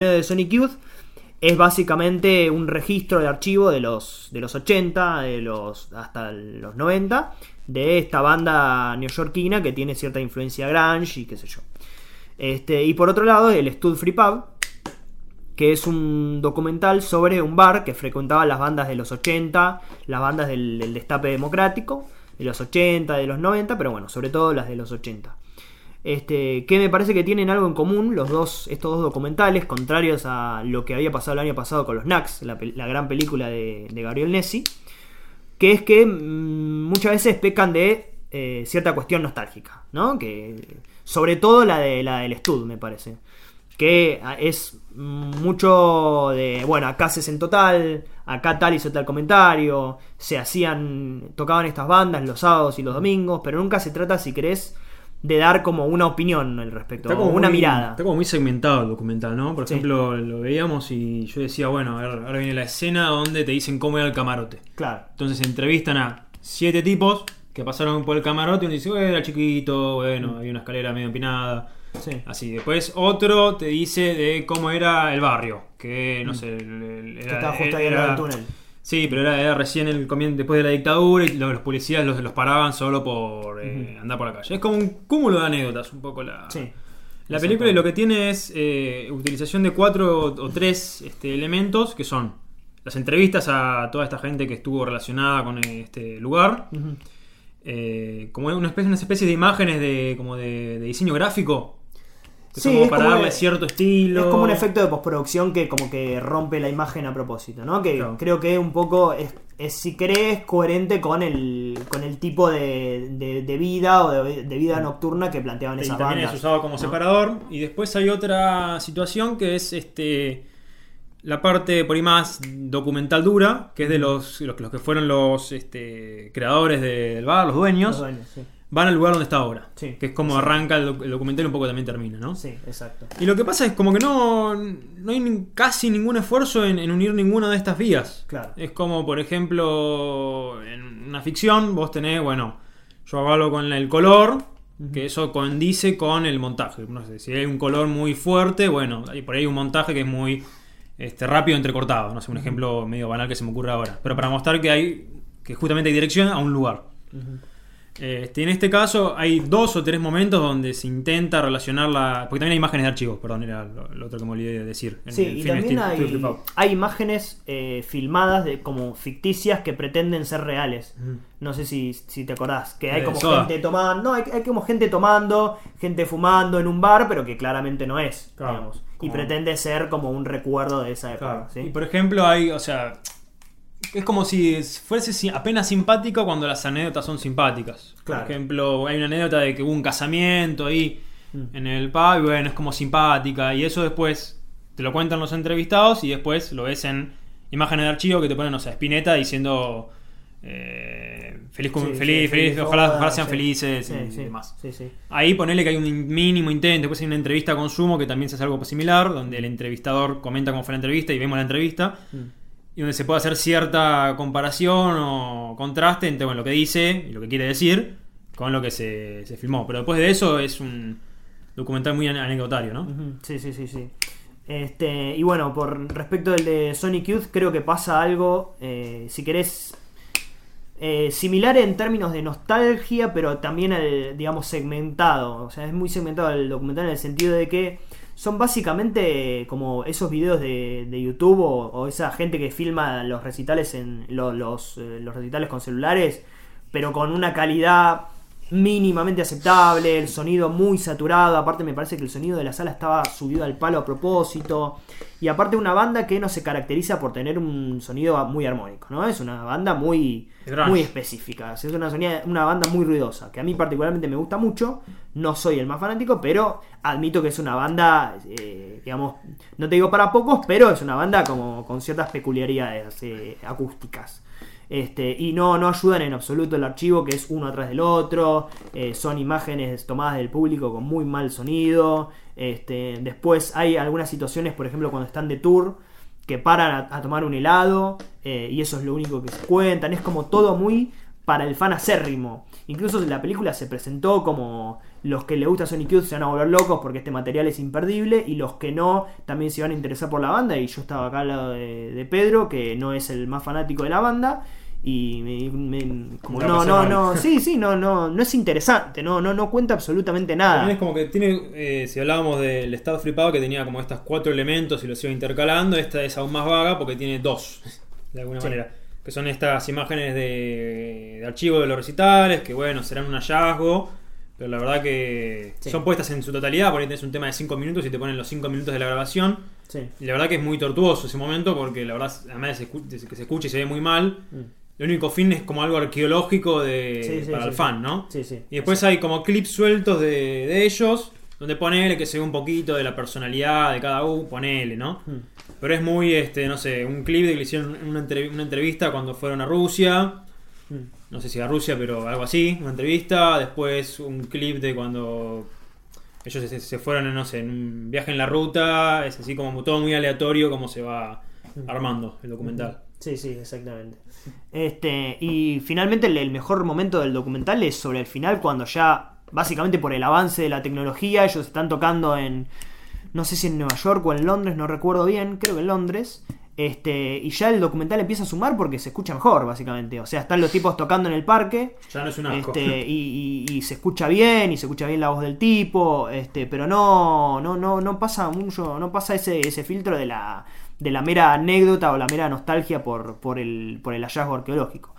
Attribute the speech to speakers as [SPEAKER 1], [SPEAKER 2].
[SPEAKER 1] de Sonic Youth es básicamente un registro de archivo de los, de los 80, de los, hasta los 90, de esta banda neoyorquina que tiene cierta influencia grunge y qué sé yo. Este, y por otro lado, el Stud Free Pub, que es un documental sobre un bar que frecuentaba las bandas de los 80, las bandas del, del destape democrático, de los 80, de los 90, pero bueno, sobre todo las de los 80. Este, que me parece que tienen algo en común los dos, estos dos documentales, contrarios a lo que había pasado el año pasado con los Knacks, la, gran película de, de, Gabriel Nessi, que es que mmm, muchas veces pecan de eh, cierta cuestión nostálgica, ¿no? Que, sobre todo la, de, la del Stud, me parece. Que es mucho de, bueno, acá haces en total, acá tal hizo tal comentario, se hacían, tocaban estas bandas los sábados y los domingos, pero nunca se trata, si querés, de dar como una opinión al respecto,
[SPEAKER 2] como
[SPEAKER 1] una
[SPEAKER 2] muy,
[SPEAKER 1] mirada.
[SPEAKER 2] Está como muy segmentado el documental, ¿no? Por sí. ejemplo, lo veíamos y yo decía, bueno, ahora viene la escena donde te dicen cómo era el camarote.
[SPEAKER 1] Claro.
[SPEAKER 2] Entonces entrevistan a siete tipos que pasaron por el camarote y uno dice, bueno, era chiquito, bueno, había una escalera medio empinada.
[SPEAKER 1] Sí.
[SPEAKER 2] Así, después otro te dice de cómo era el barrio, que no sé,
[SPEAKER 1] era, que estaba justo ahí era, en el túnel.
[SPEAKER 2] Sí, pero era, era recién el después de la dictadura y los, los policías los, los, paraban solo por eh, uh -huh. andar por la calle. Es como un cúmulo de anécdotas, un poco la,
[SPEAKER 1] sí,
[SPEAKER 2] la película. Y lo que tiene es eh, utilización de cuatro o tres este, elementos que son las entrevistas a toda esta gente que estuvo relacionada con este lugar.
[SPEAKER 1] Uh -huh.
[SPEAKER 2] eh, como una especie, de imágenes de, como de, de diseño gráfico
[SPEAKER 1] sí,
[SPEAKER 2] como para
[SPEAKER 1] como
[SPEAKER 2] darle cierto estilo.
[SPEAKER 1] Es como un efecto de postproducción que como que rompe la imagen a propósito, ¿no? Que claro. creo que un poco es, es, si querés, coherente con el, con el tipo de, de, de vida o de, de, vida nocturna que planteaban esas
[SPEAKER 2] y también
[SPEAKER 1] bandas.
[SPEAKER 2] es usado como ¿no? separador. Y después hay otra situación que es este la parte por ahí más documental dura, que es de los, los, los que fueron los este, creadores del bar, los dueños.
[SPEAKER 1] Los dueños sí
[SPEAKER 2] van al lugar donde está ahora.
[SPEAKER 1] Sí,
[SPEAKER 2] que es como
[SPEAKER 1] exacto.
[SPEAKER 2] arranca el, el, documental y un poco también termina, ¿no?
[SPEAKER 1] Sí, exacto.
[SPEAKER 2] Y lo que pasa es como que no, no hay casi ningún esfuerzo en, en, unir ninguna de estas vías.
[SPEAKER 1] Claro.
[SPEAKER 2] Es como, por ejemplo, en una ficción vos tenés, bueno, yo hago algo con el color, que eso condice con el montaje. No sé, si hay un color muy fuerte, bueno, hay por ahí un montaje que es muy este, rápido entrecortado. No sé, un ejemplo medio banal que se me ocurre ahora. Pero para mostrar que hay, que justamente hay dirección a un lugar.
[SPEAKER 1] Uh -huh.
[SPEAKER 2] Este, en este caso hay dos o tres momentos donde se intenta relacionar la. Porque también hay imágenes de archivos, perdón, era lo, lo otro que me olvidé de decir.
[SPEAKER 1] sí, y también hay, hay, imágenes eh, filmadas de, como ficticias que pretenden ser reales. Mm. No sé si, si, te acordás, que hay como
[SPEAKER 2] soda.
[SPEAKER 1] gente tomando. No, hay, hay, como gente tomando, gente fumando en un bar, pero que claramente no es, claro, digamos. Y pretende ser como un recuerdo de esa época.
[SPEAKER 2] Claro.
[SPEAKER 1] ¿sí?
[SPEAKER 2] Y por ejemplo, hay, o sea, es como si fuese apenas simpático cuando las anécdotas son simpáticas.
[SPEAKER 1] Claro.
[SPEAKER 2] Por ejemplo, hay una anécdota de que hubo un casamiento ahí mm. en el pub y bueno, es como simpática. Y eso después te lo cuentan los entrevistados y después lo ves en imágenes de archivo que te ponen, o sea, Spinetta diciendo eh, feliz, sí, feliz, sí, feliz, sí, ojalá, ojalá, sean felices y demás. Ahí ponele que hay un mínimo intento, después hay una entrevista con Sumo que también se hace algo similar, donde el entrevistador comenta cómo fue la entrevista y vemos la entrevista. Mm y donde se puede hacer cierta comparación o contraste entre bueno, lo que dice y lo que quiere decir con lo que se, se, filmó. Pero después de eso es un documental muy anecdotario, ¿no?
[SPEAKER 1] Sí, sí, sí, sí. Este, y bueno, por respecto del de Sonic Youth, creo que pasa algo, eh, si querés, eh, similar en términos de nostalgia, pero también, el, digamos, segmentado. O sea, es muy segmentado el documental en el sentido de que son básicamente como esos videos de, de YouTube o, o, esa gente que filma los recitales en los, los, eh, los, recitales con celulares, pero con una calidad mínimamente aceptable, el sonido muy saturado, aparte me parece que el sonido de la sala estaba subido al palo a propósito, y aparte una banda que no se caracteriza por tener un sonido muy armónico, ¿no? Es una banda muy, muy específica, es una, sonida, una banda muy ruidosa, que a mí particularmente me gusta mucho, no soy el más fanático, pero admito que es una banda, eh, digamos, no te digo para pocos, pero es una banda como con ciertas peculiaridades eh, acústicas. Este, y no, no ayudan en absoluto el archivo, que es uno atrás del otro. Eh, son imágenes tomadas del público con muy mal sonido. Este, después hay algunas situaciones, por ejemplo, cuando están de tour, que paran a, tomar un helado. Y eso es lo único que se cuentan. Es como todo muy para el fan acérrimo. Incluso la película se presentó como los que le gusta Sonic Youth se van a volver locos porque este material es imperdible y los que no también se van a interesar por la banda y yo estaba acá al lado de, de Pedro que no es el más fanático de la banda y me, me-
[SPEAKER 2] Como
[SPEAKER 1] no no no sí sí no no no es interesante no no no cuenta absolutamente
[SPEAKER 2] También
[SPEAKER 1] nada
[SPEAKER 2] es como que tiene, eh, si hablábamos del Estado flipado que tenía como estas cuatro elementos y los iba intercalando, esta es aún más vaga porque tiene dos, de alguna
[SPEAKER 1] Sí.
[SPEAKER 2] manera. Que son estas imágenes de, de archivo de los recitales, que bueno, serán un hallazgo, pero la verdad que
[SPEAKER 1] Sí.
[SPEAKER 2] son puestas en su totalidad, por ahí tenés un tema de 5 minutos y te ponen los 5 minutos de la grabación.
[SPEAKER 1] sí
[SPEAKER 2] Y la verdad que es muy tortuoso ese momento porque la verdad, además de que se escucha y se ve muy mal,
[SPEAKER 1] Mm.
[SPEAKER 2] el único fin es como algo arqueológico de,
[SPEAKER 1] Sí,
[SPEAKER 2] para el fan. ¿no?
[SPEAKER 1] Sí, sí.
[SPEAKER 2] Y después hay como clips sueltos de, de ellos, donde ponele que se ve un poquito de la personalidad de cada uno, ponele, ¿no?
[SPEAKER 1] Mm.
[SPEAKER 2] Pero es muy, este, no sé, un clip de que le hicieron una, entrev- una entrevista cuando fueron a Rusia. No sé si a Rusia, pero algo así, una entrevista, después un clip de cuando ellos se, se fueron, no sé, en un viaje en la ruta, es así como todo muy aleatorio como se va armando el documental.
[SPEAKER 1] Sí, sí, exactamente. Este, y finalmente el, el mejor momento del documental es sobre el final, cuando ya, básicamente por el avance de la tecnología, ellos están tocando en, no sé si en Nueva York o en Londres, no recuerdo bien, creo que en Londres. Este, y ya el documental empieza a sumar porque se escucha mejor, básicamente. O sea, están los tipos tocando en el parque.
[SPEAKER 2] Ya no es un asco.
[SPEAKER 1] Este, y, y- y se escucha bien, y se escucha bien la voz del tipo, este, pero no, no, no, no pasa mucho, no pasa ese, ese filtro de la, de la mera anécdota o la mera nostalgia por, por el, por el hallazgo arqueológico.